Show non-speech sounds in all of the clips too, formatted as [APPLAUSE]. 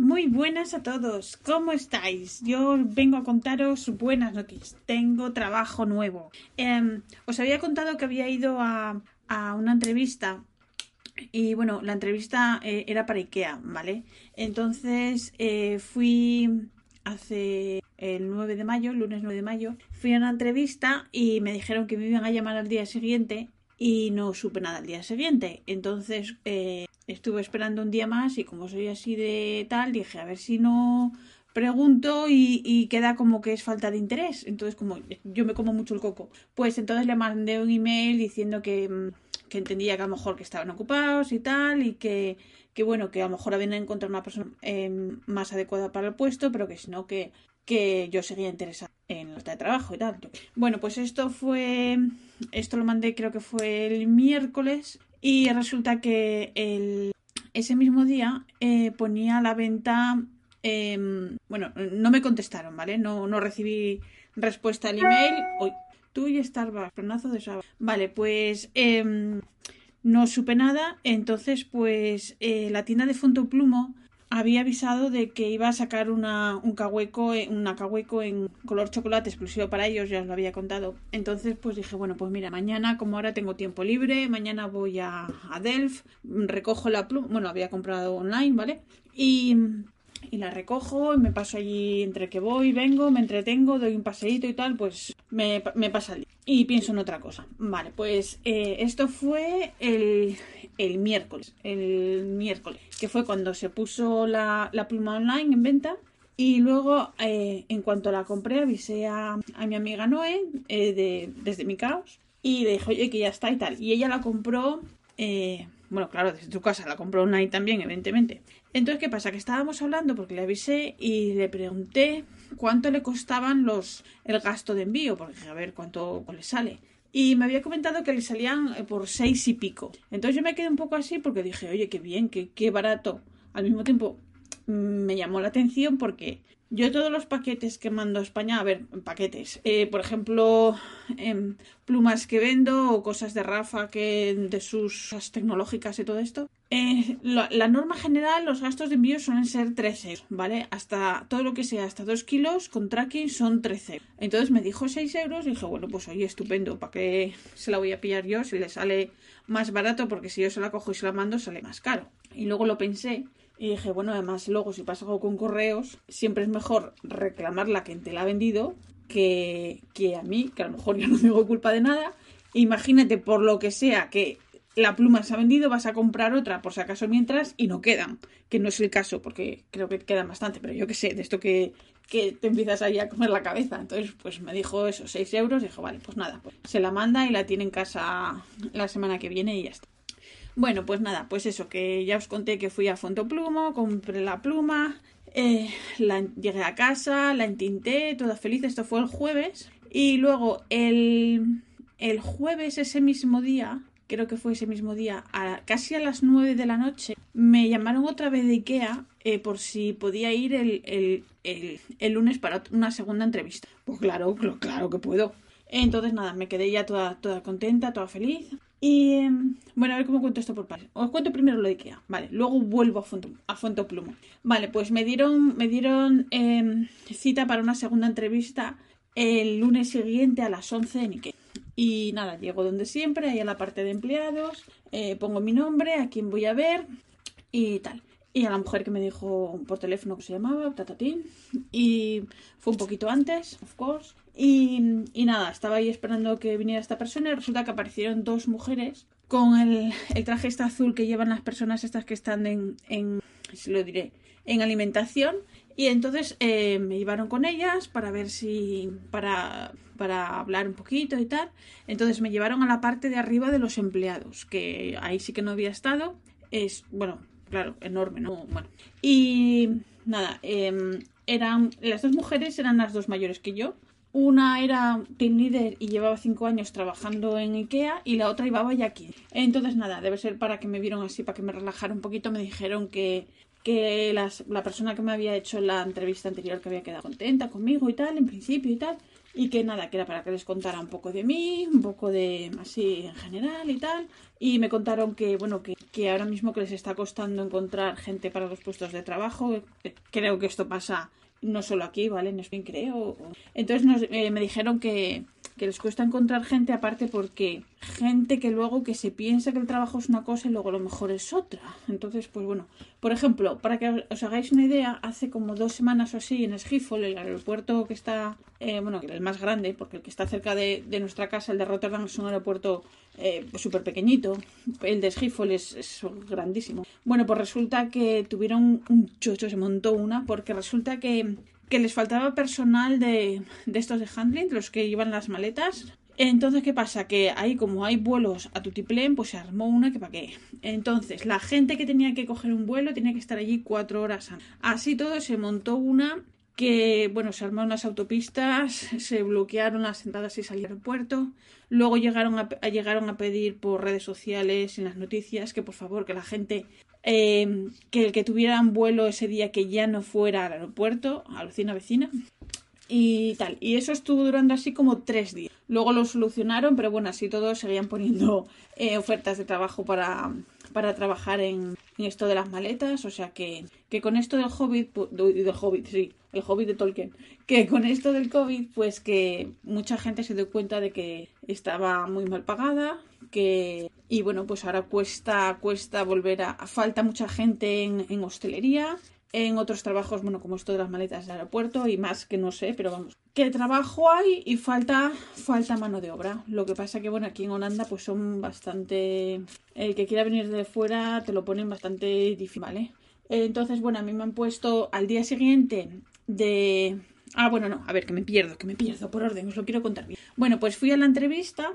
Muy buenas a todos, ¿cómo estáis? Yo vengo a contaros buenas noticias. Tengo trabajo nuevo. Eh, os había contado que había ido a, a una entrevista y bueno, la entrevista eh, era para IKEA, ¿vale? Entonces eh, fui hace el 9 de mayo, lunes 9 de mayo, fui a una entrevista y me dijeron que me iban a llamar al día siguiente y no supe nada al día siguiente. Entonces eh, estuve esperando un día más y como soy así de tal, dije a ver si no pregunto y, queda como que es falta de interés. Entonces, como yo me como mucho el coco, pues entonces le mandé un email diciendo que, mm, que entendía que a lo mejor que estaban ocupados y tal, y que, que bueno, que a lo mejor habían encontrado una persona eh, más adecuada para el puesto, pero que si no, que, que yo seguía interesada en los de trabajo y tal. Bueno, pues esto fue, esto lo mandé creo que fue el miércoles y resulta que el, ese mismo día eh, ponía a la venta eh, bueno, no me contestaron, ¿vale? No, no recibí respuesta al email. Uy, tú y Starbucks, penazo de sábado. Vale, pues eh, no supe nada. Entonces, pues eh, la tienda de Fonto Plumo había avisado de que iba a sacar una, un cahueco, una cahueco en color chocolate exclusivo para ellos, ya os lo había contado. Entonces, pues dije, bueno, pues mira, mañana, como ahora tengo tiempo libre, mañana voy a, Delft, recojo la pluma, bueno, había comprado online, ¿vale? Y la recojo y me paso allí entre que voy, vengo, me entretengo, doy un paseíto y tal, pues me, pasa el. Y pienso en otra cosa. Vale, pues eh, esto fue el, el, miércoles, el miércoles, que fue cuando se puso la, la pluma online en venta. Y luego, eh, en cuanto la compré, avisé a, a mi amiga Noé eh, de, desde mi caos y le dije, oye, que ya está y tal. Y ella la compró, eh, bueno, claro, desde tu casa, la compró online también, evidentemente. Entonces, ¿qué pasa? Que estábamos hablando porque le avisé y le pregunté cuánto le costaban los el gasto de envío, porque a ver cuánto le sale. Y me había comentado que le salían por seis y pico. Entonces yo me quedé un poco así porque dije, oye, qué bien, qué, qué barato. Al mismo tiempo me llamó la atención porque yo todos los paquetes que mando a España, a ver, paquetes, eh, por ejemplo, eh, plumas que vendo o cosas de Rafa que de sus tecnológicas y todo esto, eh, la, norma general, los gastos de envío suelen ser 3 euros, ¿vale? Hasta todo lo que sea, hasta 2 kilos con tracking son 13 Entonces me dijo 6 euros y dije, bueno, pues oye, estupendo, ¿para qué se la voy a pillar yo si le sale más barato? Porque si yo se la cojo y se la mando, sale más caro. Y luego lo pensé y dije, bueno, además luego si pasa algo con correos, siempre es mejor reclamarla a quien te la ha vendido que, que a mí, que a lo mejor yo no tengo culpa de nada. Imagínate por lo que sea que la pluma se ha vendido, vas a comprar otra por si acaso mientras y no quedan, que no es el caso porque creo que quedan bastante, pero yo qué sé, de esto que, que te empiezas ahí a comer la cabeza. Entonces, pues me dijo eso, 6 euros, dijo, vale, pues nada, pues se la manda y la tiene en casa la semana que viene y ya está. Bueno, pues nada, pues eso, que ya os conté que fui a Fontoplumo, compré la pluma, eh, la, llegué a casa, la entinté, toda feliz, esto fue el jueves. Y luego el, el jueves, ese mismo día, creo que fue ese mismo día, casi a las 9 de la noche, me llamaron otra vez de Ikea eh, por si podía ir el, el, el, el, lunes para una segunda entrevista. Pues claro, claro que puedo. Entonces nada, me quedé ya toda, toda contenta, toda feliz. Y bueno, a ver cómo cuento esto por partes. Os cuento primero lo de IKEA, vale. Luego vuelvo a Fonto, a Fonto Pluma. Vale, pues me dieron, me dieron eh, cita para una segunda entrevista el lunes siguiente a las 11 en IKEA. Y nada, llego donde siempre, ahí a la parte de empleados, eh, pongo mi nombre, a quién voy a ver y tal. Y a la mujer que me dijo por teléfono que se llamaba, Tatatín. Y fue un poquito antes, of course. Y, y, nada, estaba ahí esperando que viniera esta persona y resulta que aparecieron dos mujeres con el, el traje este azul que llevan las personas estas que están en, en se lo diré, en alimentación. Y entonces eh, me llevaron con ellas para ver si, para, para hablar un poquito y tal. Entonces me llevaron a la parte de arriba de los empleados, que ahí sí que no había estado. Es, bueno, claro, enorme, ¿no? Bueno. Y nada, em, eran, las dos mujeres eran las dos mayores que yo. Una era team leader y llevaba cinco años trabajando en IKEA y la otra llevaba ya aquí. Entonces, nada, debe ser para que me vieron así, para que me relajara un poquito. Me dijeron que, que la persona que me había hecho la entrevista anterior que había quedado contenta conmigo y tal, en principio y tal. Y que nada, que era para que les contara un poco de mí, un poco de así en general y tal. Y me contaron que, bueno, que, que ahora mismo que les está costando encontrar gente para los puestos de trabajo. Creo que esto pasa no solo aquí, ¿vale? En Spain creo. Entonces nos, eh, me dijeron que, que les cuesta encontrar gente aparte porque gente que luego que se piensa que el trabajo es una cosa y luego lo mejor es otra. Entonces, pues bueno, por ejemplo, para que os hagáis una idea, hace como dos semanas o así en Schiphol, el aeropuerto que está, eh, bueno, el más grande, porque el que está cerca de, de nuestra casa, el de Rotterdam, es un aeropuerto eh, súper pequeñito. El de Schiphol es, es, grandísimo. Bueno, pues resulta que tuvieron un chocho, se montó una, porque resulta que, que les faltaba personal de, de estos de handling, los que llevan las maletas. Entonces, ¿qué pasa? Que ahí, como hay vuelos a tutiplén, pues se armó una que para qué. Entonces, la gente que tenía que coger un vuelo tenía que estar allí cuatro horas. Así todo, se montó una que, bueno, se armaron las autopistas, se bloquearon las entradas y salida al aeropuerto. Luego llegaron a, llegaron a pedir por redes sociales, en las noticias, que por favor, que la gente, eh, que el que tuvieran vuelo ese día que ya no fuera al aeropuerto, a la vecina vecina y tal. Y eso estuvo durando así como tres días. Luego lo solucionaron, pero bueno, así todos seguían poniendo eh, ofertas de trabajo para, para trabajar en, en, esto de las maletas. O sea que, que con esto del Hobbit, del Hobbit, sí, el Hobbit de Tolkien, que con esto del COVID, pues que mucha gente se dio cuenta de que estaba muy mal pagada, que y bueno, pues ahora cuesta, cuesta volver a, falta mucha gente en, en hostelería en otros trabajos, bueno, como esto de las maletas del aeropuerto y más que no sé, pero vamos, que trabajo hay y falta falta mano de obra. Lo que pasa que bueno, aquí en Holanda pues son bastante el que quiera venir de fuera te lo ponen bastante difícil, ¿vale? Entonces, bueno, a mí me han puesto al día siguiente de Ah, bueno, no, a ver, que me pierdo, que me pierdo por orden, os lo quiero contar bien. Bueno, pues fui a la entrevista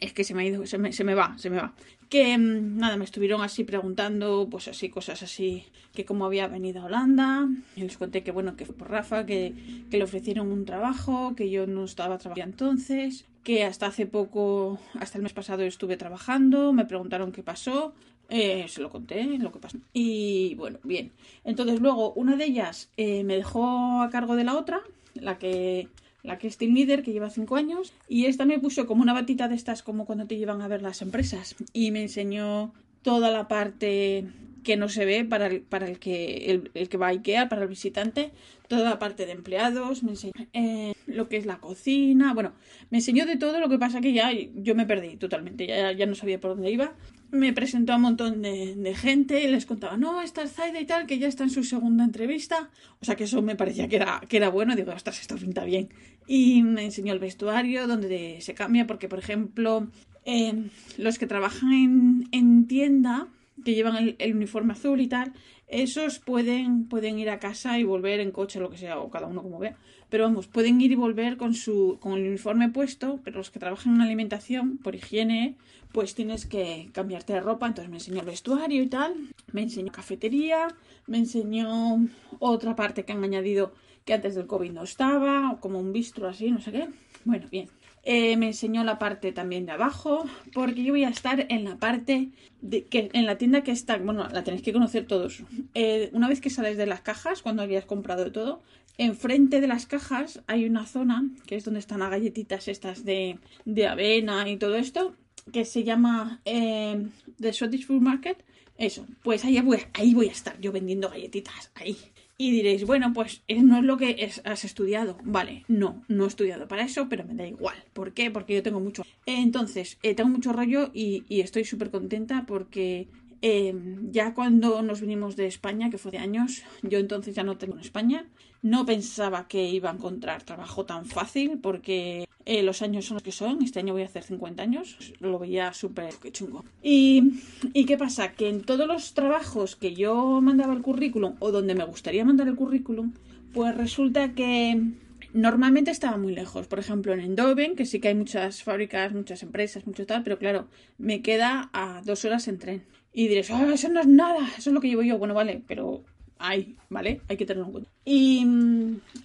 es que se me ha ido, se me, se me va, se me va. Que nada, me estuvieron así preguntando, pues así, cosas así, que cómo había venido a Holanda. Les conté que bueno, que fue por Rafa, que, que le ofrecieron un trabajo, que yo no estaba trabajando entonces, que hasta hace poco, hasta el mes pasado estuve trabajando, me preguntaron qué pasó. Eh, se lo conté, lo que pasó. Y bueno, bien. Entonces luego una de ellas eh, me dejó a cargo de la otra, la que la team leader, que lleva cinco años, y esta me puso como una batita de estas, como cuando te llevan a ver las empresas, y me enseñó toda la parte que no se ve para el, para el que el, el, que va a IKEA, para el visitante, toda la parte de empleados, me enseñó eh, lo que es la cocina, bueno, me enseñó de todo, lo que pasa que ya yo me perdí totalmente, ya, ya no sabía por dónde iba. Me presentó a un montón de, gente y les contaba, no, esta es Zaida y tal, que ya está en su segunda entrevista. O sea que eso me parecía que era, que era bueno, digo, ostras, esto pinta bien. Y me enseñó el vestuario, donde se cambia, porque por ejemplo, eh, los que trabajan en, en tienda, que llevan el, uniforme azul y tal, esos pueden, pueden ir a casa y volver en coche, lo que sea, o cada uno como vea. Pero vamos, pueden ir y volver con su con el uniforme puesto, pero los que trabajan en alimentación, por higiene, pues tienes que cambiarte de ropa. Entonces me enseñó el vestuario y tal, me enseñó cafetería, me enseñó otra parte que han añadido que antes del COVID no estaba, como un bistro así, no sé qué. Bueno, bien. Eh, me enseñó la parte también de abajo, porque yo voy a estar en la parte de que en la tienda que está, bueno, la tenéis que conocer todos. Eh, una vez que sales de las cajas, cuando hayas comprado todo, enfrente de las cajas hay una zona que es donde están las galletitas estas de, de avena y todo esto, que se llama eh, The Swedish Food Market. Eso, pues ahí ahí voy a estar yo vendiendo galletitas, ahí. Y diréis, bueno, pues no es lo que has estudiado. Vale, no, no he estudiado para eso, pero me da igual. ¿Por qué? Porque yo tengo mucho. Entonces, eh, tengo mucho rollo y, y estoy súper contenta porque eh, ya cuando nos vinimos de España, que fue de años, yo entonces ya no tengo en España, no pensaba que iba a encontrar trabajo tan fácil porque eh, los años son los que son. Este año voy a hacer 50 años. Lo veía súper chungo. Y, ¿Y qué pasa? Que en todos los trabajos que yo mandaba el currículum o donde me gustaría mandar el currículum, pues resulta que normalmente estaba muy lejos. Por ejemplo, en Eindhoven, que sí que hay muchas fábricas, muchas empresas, mucho tal, pero claro, me queda a dos horas en tren. Y diréis, ah, eso no es nada, eso es lo que llevo yo. Bueno, vale, pero hay, ¿vale? Hay que tenerlo en cuenta. Y,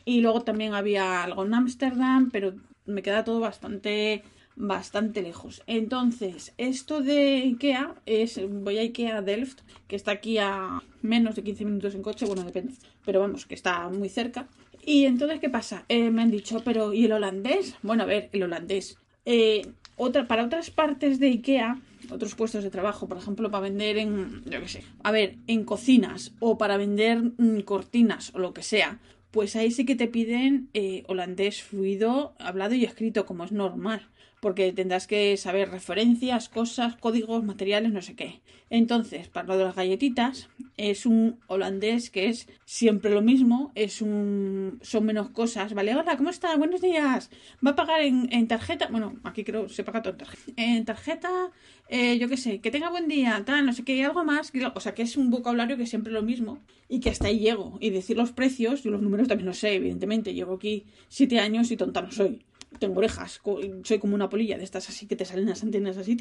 y luego también había algo en Ámsterdam, pero me queda todo bastante bastante lejos. Entonces, esto de IKEA es, voy a IKEA Delft, que está aquí a menos de 15 minutos en coche, bueno, depende, pero vamos, que está muy cerca. Y entonces, ¿qué pasa? Eh, me han dicho, pero ¿y el holandés? Bueno, a ver, el holandés. Eh, otra, para otras partes de IKEA, otros puestos de trabajo, por ejemplo, para vender en, yo qué sé, a ver, en cocinas o para vender mm, cortinas o lo que sea, pues ahí sí que te piden eh, holandés fluido, hablado y escrito, como es normal porque tendrás que saber referencias, cosas, códigos, materiales, no sé qué. Entonces, para lo de las galletitas, es un holandés que es siempre lo mismo, es un son menos cosas, ¿vale? Hola, ¿cómo está? Buenos días. ¿Va a pagar en, tarjeta? Bueno, aquí creo se paga todo en tarjeta. En tarjeta, eh, yo qué sé, que tenga buen día, tal, no sé qué, algo más. O sea, que es un vocabulario que es siempre lo mismo y que hasta ahí llego. Y decir los precios, yo los números también los sé, evidentemente. Llevo aquí siete años y tonta no soy tengo orejas, soy como una polilla de estas así que te salen las antenas así,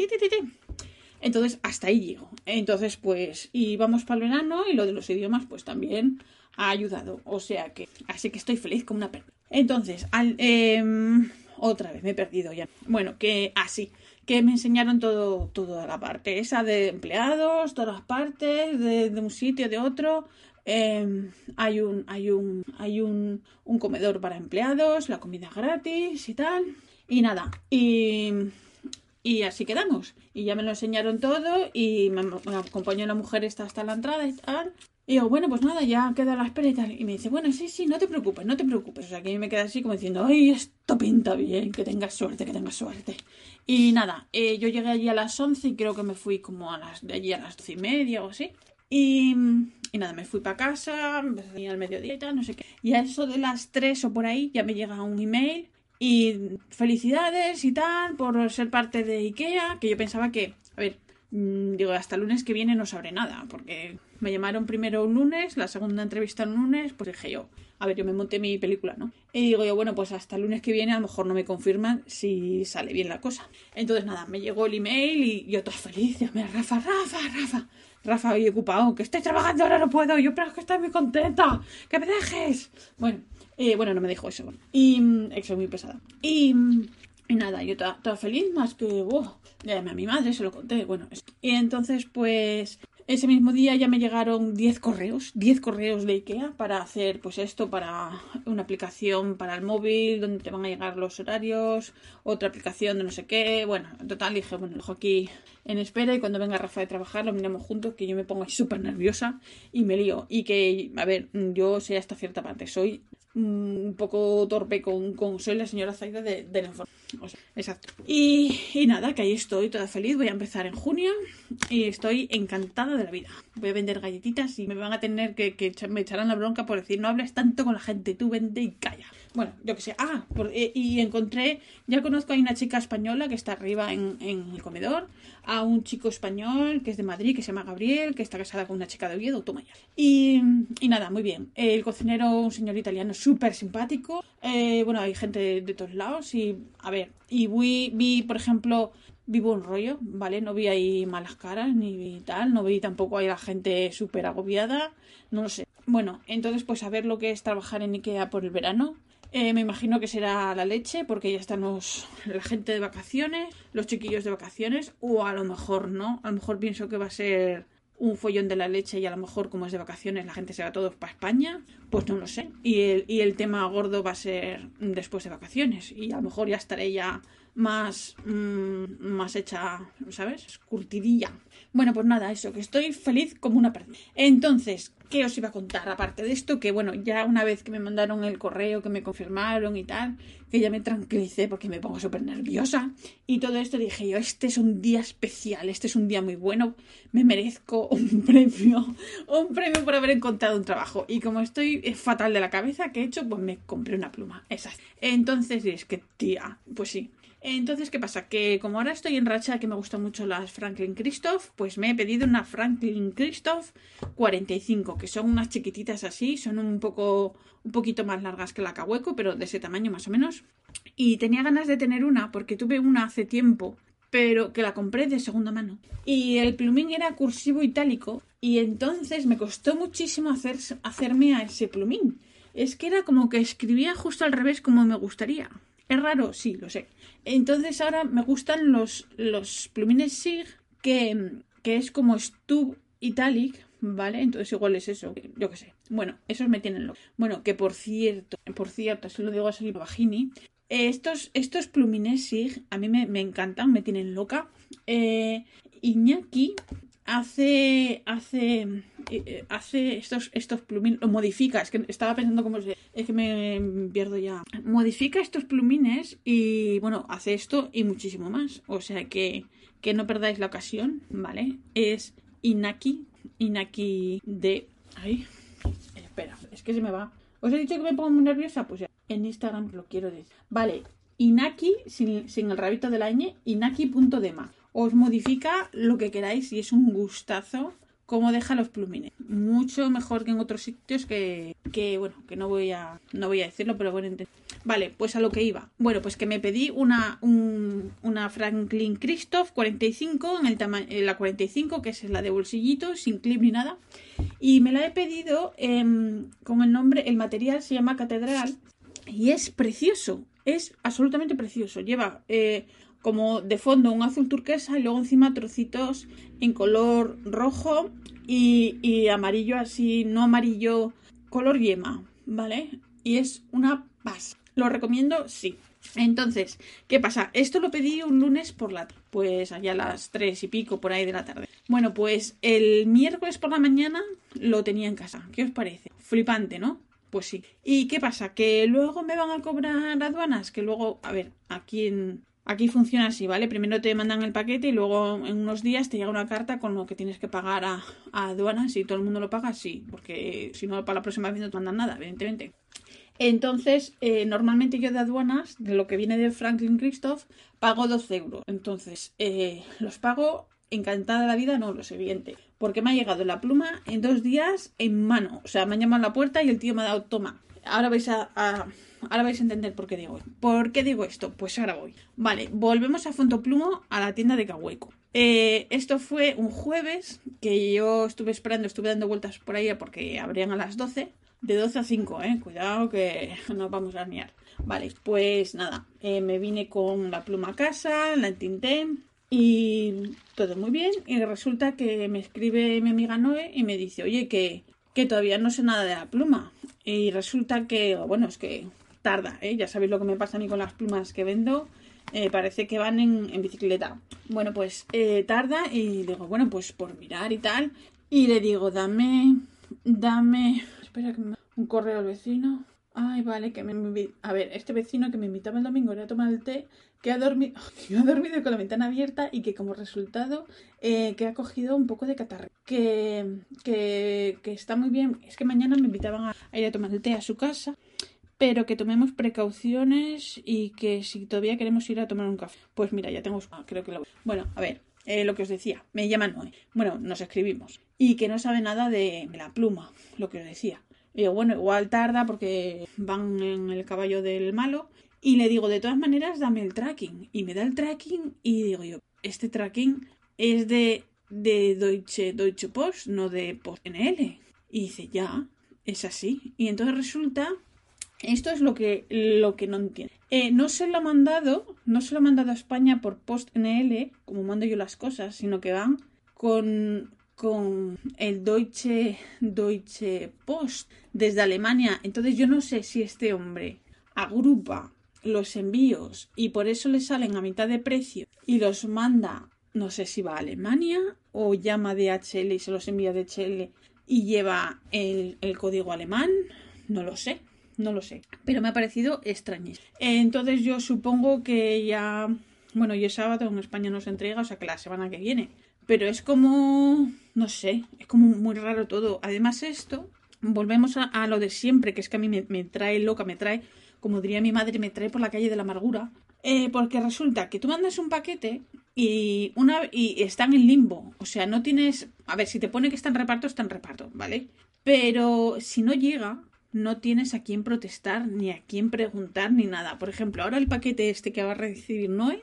Entonces, hasta ahí llego. Entonces, pues, y vamos para el verano y lo de los idiomas, pues también ha ayudado. O sea que, así que estoy feliz como una perra. Entonces, al, em, otra vez me he perdido ya. Bueno, que así, que me enseñaron todo, toda la parte esa de empleados, todas las partes de, de un sitio, de otro, Em, hay un, hay, un, hay un, un, comedor para empleados, la comida gratis y tal. Y nada, y, y así quedamos. Y ya me lo enseñaron todo y me, acompañó la mujer esta hasta la entrada y tal. Y digo, bueno, pues nada, ya queda la espera y tal. Y me dice, bueno, sí, sí, no te preocupes, no te preocupes. O sea, que me queda así como diciendo, ay, esto pinta bien, que tengas suerte, que tengas suerte. Y nada, eh, yo llegué allí a las 11 y creo que me fui como a las, de allí a las 12 y media o así. Y, y nada, me fui para casa, me al mediodía y tal, no sé qué. Y a eso de las 3 o por ahí ya me llega un email y felicidades y tal por ser parte de IKEA, que yo pensaba que, a ver, mm, digo, hasta el lunes que viene no sabré nada, porque me llamaron primero un lunes, la segunda entrevista un lunes, pues dije yo, a ver, yo me monté mi película, ¿no? Y digo yo, bueno, pues hasta el lunes que viene a lo mejor no me confirman si sale bien la cosa. Entonces nada, me llegó el email y yo toda feliz, me Rafa, Rafa, Rafa. Rafa, hoy ocupado, que estoy trabajando, ahora no puedo, yo pero que estoy muy contenta, que me dejes. Bueno, eh, bueno, no me dijo eso. Y mm, eso, muy pesada. Y, mm, y nada, yo toda, feliz, más que, wow, ya a mi madre, se lo conté, bueno. Y entonces, pues, ese mismo día ya me llegaron 10 correos, 10 correos de IKEA para hacer pues esto, para una aplicación para el móvil donde te van a llegar los horarios, otra aplicación de no sé qué. Bueno, en total dije, bueno, lo dejo aquí en espera y cuando venga Rafa de trabajar lo miramos juntos, que yo me pongo súper nerviosa y me lío. Y que, a ver, yo sé hasta cierta parte, soy un poco torpe con, con soy la señora Zaida de, de exacto. Y, y, nada, que ahí estoy toda feliz. Voy a empezar en junio y estoy encantada de la vida. Voy a vender galletitas y me van a tener que, que me echarán la bronca por decir no hables tanto con la gente, tú vende y calla. Bueno, yo que sé. Ah, eh, y encontré, ya conozco a una chica española que está arriba en, en, el comedor, a un chico español que es de Madrid, que se llama Gabriel, que está casada con una chica de Oviedo, toma ya. Y, y nada, muy bien. El cocinero, un señor italiano súper simpático. Eh, bueno, hay gente de, todos lados y, a ver, y vi, vi, por ejemplo, vivo un rollo, ¿vale? No vi ahí malas caras ni tal, no vi tampoco ahí la gente súper agobiada, no lo sé. Bueno, entonces pues a ver lo que es trabajar en Ikea por el verano. Eh, me imagino que será la leche, porque ya están la gente de vacaciones, los chiquillos de vacaciones, o a lo mejor no, a lo mejor pienso que va a ser un follón de la leche y a lo mejor como es de vacaciones la gente se va todos para España, pues no lo sé. Y el, y el tema gordo va a ser después de vacaciones. Y a lo mejor ya estaré ya más, mm, más hecha, ¿sabes? Curtidilla. Bueno, pues nada, eso, que estoy feliz como una perna. Entonces, ¿qué os iba a contar? Aparte de esto, que bueno, ya una vez que me mandaron el correo, que me confirmaron y tal, que ya me tranquilicé porque me pongo súper nerviosa. Y todo esto dije yo, este es un día especial, este es un día muy bueno, me merezco un [LAUGHS] premio, un premio por haber encontrado un trabajo. Y como estoy fatal de la cabeza, que he hecho? Pues me compré una pluma. Entonces, es que, tía, pues sí, entonces, ¿qué pasa? Que como ahora estoy en racha que me gustan mucho las Franklin Christoph, pues me he pedido una Franklin Christoph 45, que son unas chiquititas así, son un poco un poquito más largas que la Cahueco, pero de ese tamaño más o menos. Y tenía ganas de tener una porque tuve una hace tiempo pero que la compré de segunda mano. Y el plumín era cursivo itálico y entonces me costó muchísimo hacer, hacerme a ese plumín. Es que era como que escribía justo al revés como me gustaría. Es raro, sí, lo sé. Entonces ahora me gustan los, los plumines SIG que, que es como Stub Italic, ¿vale? Entonces igual es eso, yo qué sé. Bueno, esos me tienen loco. Bueno, que por cierto, por cierto, así lo digo a Sally Bajini, estos, estos plumines SIG a mí me, me encantan, me tienen loca. Eh, Iñaki hace hace eh, hace estos estos plumines lo modifica es que estaba pensando cómo se es que me pierdo ya. Modifica estos plumines y bueno hace esto y muchísimo más. O sea que que no perdáis la ocasión vale es Inaki Inaki de ay espera es que se me va. Os he dicho que me pongo muy nerviosa pues ya en Instagram lo quiero decir. Vale Inaki sin, sin el rabito del año Inaki.dema os modifica lo que queráis y es un gustazo cómo deja los plumines. Mucho mejor que en otros sitios que, que bueno, que no voy a no voy a decirlo, pero bueno, Vale, pues a lo que iba. Bueno, pues que me pedí una, una Franklin Christoph 45 en el tamaño la 45, que es la de bolsillito, sin clip ni nada. Y me la he pedido con el nombre, el material se llama Catedral y es precioso, es absolutamente precioso. Lleva eh, como de fondo un azul turquesa y luego encima trocitos en color rojo y, amarillo así, no amarillo, color yema, ¿vale? Y es una paz. ¿Lo recomiendo? Sí. Entonces, ¿qué pasa? Esto lo pedí un lunes por la pues allá a las tres y pico por ahí de la tarde. Bueno, pues el miércoles por la mañana lo tenía en casa. ¿Qué os parece? Flipante, ¿no? Pues sí. ¿Y qué pasa? Que luego me van a cobrar aduanas, que luego, a ver, aquí en, Aquí funciona así, ¿vale? Primero te mandan el paquete y luego en unos días te llega una carta con lo que tienes que pagar a, aduanas. Si todo el mundo lo paga, sí, porque si no, para la próxima vez no te mandan nada, evidentemente. Entonces, eh, normalmente yo de aduanas, de lo que viene de Franklin Christoph, pago 12 euros. Entonces, eh, los pago encantada la vida, no, lo siguiente. Porque me ha llegado la pluma en dos días en mano. O sea, me han llamado a la puerta y el tío me ha dado toma. Ahora vais a Ahora vais a entender por qué digo. ¿Por qué digo esto? Pues ahora voy. Vale, volvemos a Fontoplumo a la tienda de Cahueco. Eh, esto fue un jueves que yo estuve esperando, estuve dando vueltas por ahí porque abrían a las 12. De 12 a 5, eh. Cuidado que [LAUGHS] nos vamos a arnear. Vale, pues nada, eh, me vine con la pluma a casa, la entinté y todo muy bien. Y resulta que me escribe mi amiga Noé y me dice, oye, que, que todavía no sé nada de la pluma. Y resulta que, bueno, es que tarda, ¿eh? Ya sabéis lo que me pasa a mí con las plumas que vendo. Eh, parece que van en, bicicleta. Bueno, pues eh, tarda y digo, bueno, pues por mirar y tal. Y le digo, dame, dame, espera que me... un correo al vecino. Ay, vale, que me A ver, este vecino que me invitaba el domingo a tomar el té, que ha dormido, [LAUGHS] que ha dormido con la ventana abierta y que como resultado eh, que ha cogido un poco de catarro. Que, que, que, está muy bien. Es que mañana me invitaban a ir a tomar el té a su casa pero que tomemos precauciones y que si todavía queremos ir a tomar un café. Pues mira, ya tengo... Ah, creo que lo... Bueno, a ver, eh, lo que os decía, me llaman hoy. Bueno, nos escribimos. Y que no sabe nada de la pluma, lo que os decía. Y bueno, igual tarda porque van en el caballo del malo. Y le digo, de todas maneras, dame el tracking. Y me da el tracking y digo yo, este tracking es de, de Deutsche, Deutsche Post, no de Post NL. Y dice, ya, es así. Y entonces resulta esto es lo que, lo que no entiendo. Eh, no se lo ha mandado, no se lo ha mandado a España por post NL, como mando yo las cosas, sino que van con, con el Deutsche, Deutsche Post desde Alemania. Entonces yo no sé si este hombre agrupa los envíos y por eso le salen a mitad de precio y los manda, no sé si va a Alemania o llama DHL y se los envía DHL y lleva el, el código alemán, no lo sé no lo sé. Pero me ha parecido extrañísimo. Entonces yo supongo que ya... Bueno, y es sábado en España no se entrega, o sea que la semana que viene. Pero es como... No sé, es como muy raro todo. Además esto, volvemos a, lo de siempre, que es que a mí me, trae loca, me trae, como diría mi madre, me trae por la calle de la amargura. Eh, porque resulta que tú mandas un paquete y una y están en limbo. O sea, no tienes. A ver, si te pone que está en reparto, está en reparto, ¿vale? Pero si no llega, no tienes a quién protestar, ni a quién preguntar, ni nada. Por ejemplo, ahora el paquete este que va a recibir Noé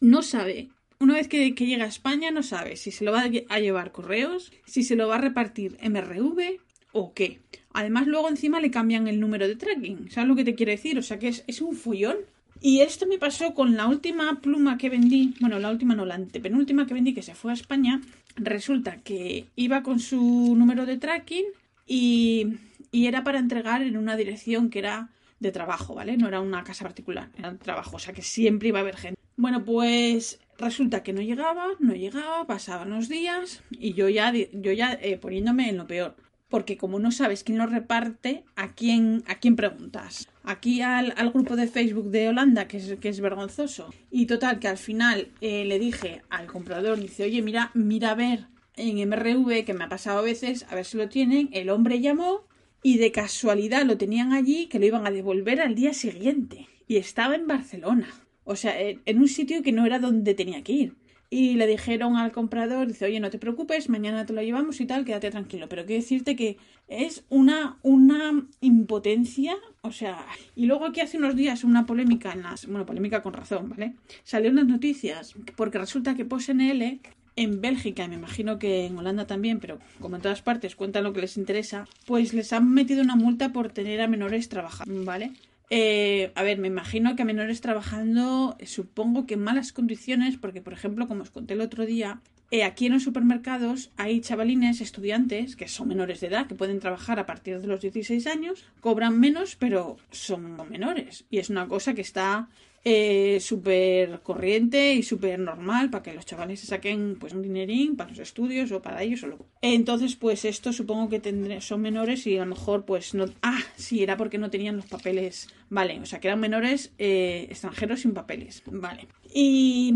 no sabe una vez que, llega a España no sabe si se lo va a llevar correos, si se lo va a repartir MRV o qué. Además, luego encima le cambian el número de tracking. ¿Sabes lo que te quiero decir? O sea que es, un follón. Y esto me pasó con la última pluma que vendí. Bueno, la última no, la antepenúltima que vendí que se fue a España. Resulta que iba con su número de tracking y, y era para entregar en una dirección que era de trabajo, ¿vale? No era una casa particular, era de trabajo. O sea que siempre iba a haber gente. Bueno, pues Resulta que no llegaba, no llegaba, pasaban los días y yo ya, yo ya eh, poniéndome en lo peor. Porque como no sabes quién lo reparte, ¿a quién, a quién preguntas? Aquí al, grupo de Facebook de Holanda, que es, que es vergonzoso. Y total, que al final eh, le dije al comprador, dice, oye, mira, mira a ver en MRV, que me ha pasado a veces, a ver si lo tienen. El hombre llamó y de casualidad lo tenían allí, que lo iban a devolver al día siguiente. Y estaba en Barcelona. O sea, en un sitio que no era donde tenía que ir. Y le dijeron al comprador, dice, oye, no te preocupes, mañana te lo llevamos y tal, quédate tranquilo. Pero quiero decirte que es una, una impotencia, o sea... Y luego aquí hace unos días una polémica en las... Bueno, polémica con razón, ¿vale? Salió en las noticias, porque resulta que PostNL en Bélgica, me imagino que en Holanda también, pero como en todas partes cuentan lo que les interesa, pues les han metido una multa por tener a menores trabajando, ¿vale? Eh, a ver, me imagino que a menores trabajando, supongo que en malas condiciones, porque por ejemplo, como os conté el otro día, eh, aquí en los supermercados hay chavalines, estudiantes, que son menores de edad, que pueden trabajar a partir de los 16 años, cobran menos, pero son menores. Y es una cosa que está eh, súper corriente y súper normal para que los chavales se saquen pues un dinerín para los estudios o para ellos o lo... entonces pues esto supongo que tendré, son menores y a lo mejor pues no ah sí era porque no tenían los papeles. Vale o sea que eran menores eh, extranjeros sin papeles. Vale. Y,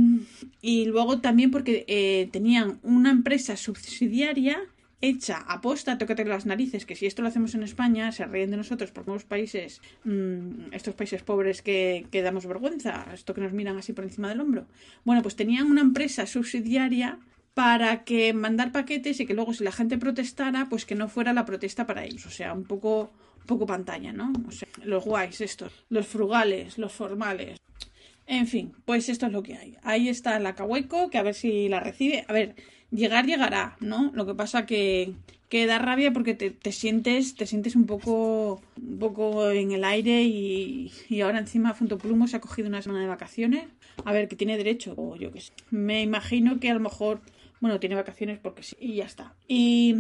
y luego también porque eh, tenían una empresa subsidiaria hecha aposta, tócate las narices, que si esto lo hacemos en España, se ríen de nosotros por nuevos países, mmm, estos países pobres que, que, damos vergüenza, esto que nos miran así por encima del hombro. Bueno, pues tenían una empresa subsidiaria para que mandar paquetes y que luego si la gente protestara, pues que no fuera la protesta para ellos. O sea, un poco, poco pantalla, ¿no? O sea, los guays estos, los frugales, los formales. En fin, pues esto es lo que hay. Ahí está la Cahueco, que a ver si la recibe. A ver, llegar llegará, ¿no? Lo que pasa que, que da rabia porque te, te, sientes te sientes un poco un poco en el aire y, ahora encima Plumo se ha cogido una semana de vacaciones. A ver, que tiene derecho, o yo qué sé. Me imagino que a lo mejor bueno, tiene vacaciones porque sí, y ya está. Y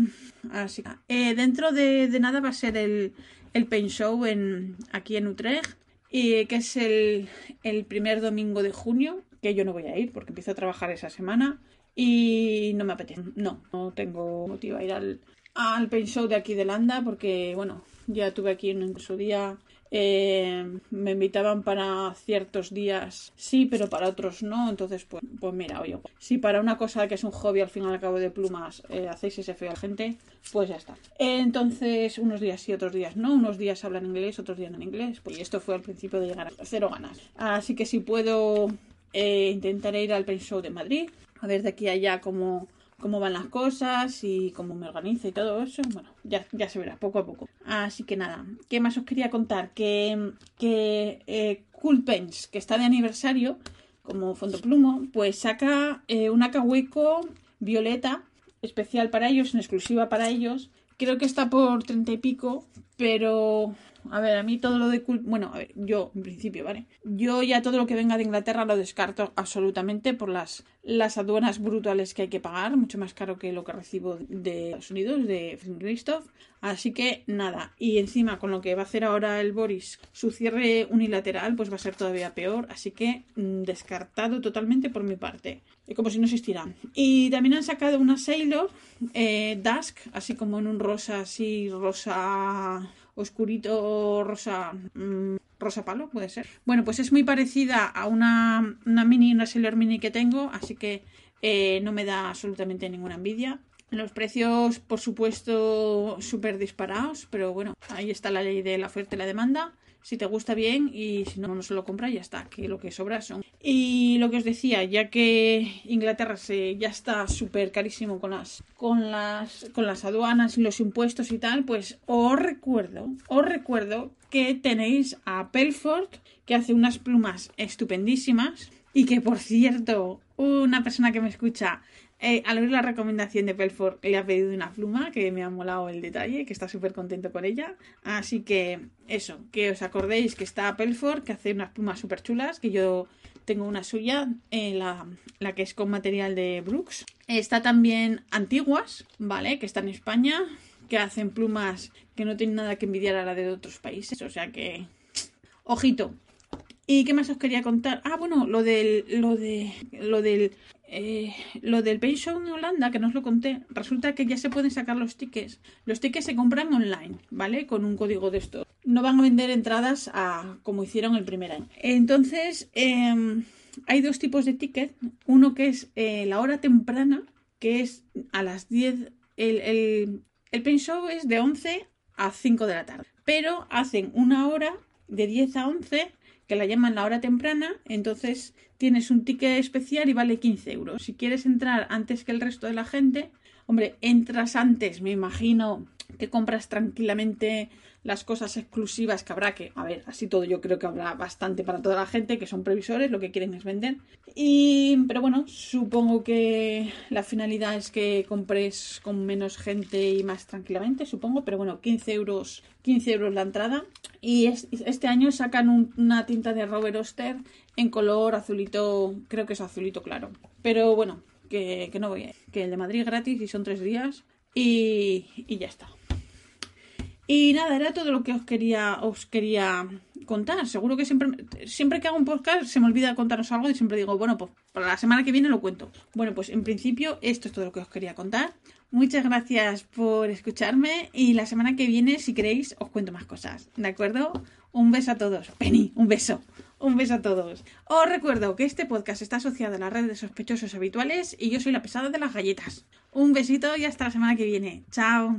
así eh, dentro de, nada va a ser el, el Show en, aquí en Utrecht, y, que es el, el primer domingo de junio, que yo no voy a ir porque empiezo a trabajar esa semana y no me apetece. No, no tengo motivo a ir al, al paint show de aquí de Landa porque, bueno, ya tuve aquí en su día. Eh, me invitaban para ciertos días, sí, pero para otros no. Entonces, pues, pues mira, oye, si para una cosa que es un hobby al fin y al cabo de plumas eh, hacéis ese feo a la gente, pues ya está. Entonces, unos días sí, otros días no. Unos días hablan inglés, otros días en inglés. Pues esto fue al principio de llegar a cero ganas. Así que si puedo, eh, intentaré ir al paint show de Madrid a ver de aquí a allá cómo, cómo van las cosas y cómo me organizo y todo eso. Bueno, ya, ya se verá, poco a poco. Así que nada, ¿qué más os quería contar? Que, que eh, Cool Pens, que está de aniversario, como fondo plumo, pues saca eh, una cahueco violeta especial para ellos, en exclusiva para ellos. Creo que está por treinta y pico, pero a ver, a mí todo lo de Bueno, a ver, yo en principio, ¿vale? Yo ya todo lo que venga de Inglaterra lo descarto absolutamente por las, las aduanas brutales que hay que pagar, mucho más caro que lo que recibo de Estados Unidos, de Christoph. Así que nada, y encima con lo que va a hacer ahora el Boris, su cierre unilateral, pues va a ser todavía peor. Así que mm, descartado totalmente por mi parte. Como si no existiera. Y también han sacado una Sailor eh, Dusk, así como en un rosa, así rosa oscurito rosa mm, rosa palo, puede ser. Bueno, pues es muy parecida a una, una mini, una Sailor Mini que tengo, así que eh, no me da absolutamente ninguna envidia. Los precios, por supuesto, súper disparados, pero bueno, ahí está la ley de la oferta y la demanda si te gusta bien y si no, no se lo compra ya está, que lo que sobra son. Y lo que os decía, ya que Inglaterra se, ya está súper carísimo con las, con, las, con las aduanas y los impuestos y tal, pues os recuerdo, os recuerdo que tenéis a Pelford, que hace unas plumas estupendísimas Y que, por cierto, una persona que me escucha eh, al oír la recomendación de Pelford le ha pedido una pluma que me ha molado el detalle, que está súper contento con ella. Así que eso, que os acordéis que está Pelford, que hace unas plumas súper chulas, que yo tengo una suya, eh, la, la, que es con material de Brooks. Está también Antiguas, ¿vale? Que está en España, que hacen plumas que no tienen nada que envidiar a la de otros países. O sea que, ojito. ¿Y qué más os quería contar? Ah, bueno, lo del, lo de, lo del, eh, lo del Paint Show en Holanda, que no os lo conté. Resulta que ya se pueden sacar los tickets. Los tickets se compran online, ¿vale? Con un código de esto. No van a vender entradas a, como hicieron el primer año. Entonces, em, hay dos tipos de ticket. Uno que es eh, la hora temprana, que es a las 10. El, el, el Paint Show es de 11 a 5 de la tarde. Pero hacen una hora de 10 a 11 que la llaman la hora temprana, entonces tienes un ticket especial y vale 15 euros. Si quieres entrar antes que el resto de la gente, hombre, entras antes, me imagino que compras tranquilamente las cosas exclusivas que habrá que, a ver, así todo yo creo que habrá bastante para toda la gente que son previsores, lo que quieren es vender. Y, pero bueno, supongo que la finalidad es que compres con menos gente y más tranquilamente, supongo, pero bueno, 15 euros, 15 euros la entrada. Y este año sacan una tinta de Robert Oster en color azulito, creo que es azulito claro. Pero bueno, que, no voy a. Que el de Madrid gratis y son tres días. Y, y ya está. Y nada, era todo lo que os quería, os quería contar. Seguro que siempre, siempre que hago un podcast se me olvida contaros algo y siempre digo, bueno, pues para la semana que viene lo cuento. Bueno, pues en principio esto es todo lo que os quería contar. Muchas gracias por escucharme y la semana que viene, si queréis, os cuento más cosas. ¿De acuerdo? Un beso a todos. Penny, un beso. Un beso a todos. Os recuerdo que este podcast está asociado a la red de sospechosos habituales y yo soy la pesada de las galletas. Un besito y hasta la semana que viene. Chao.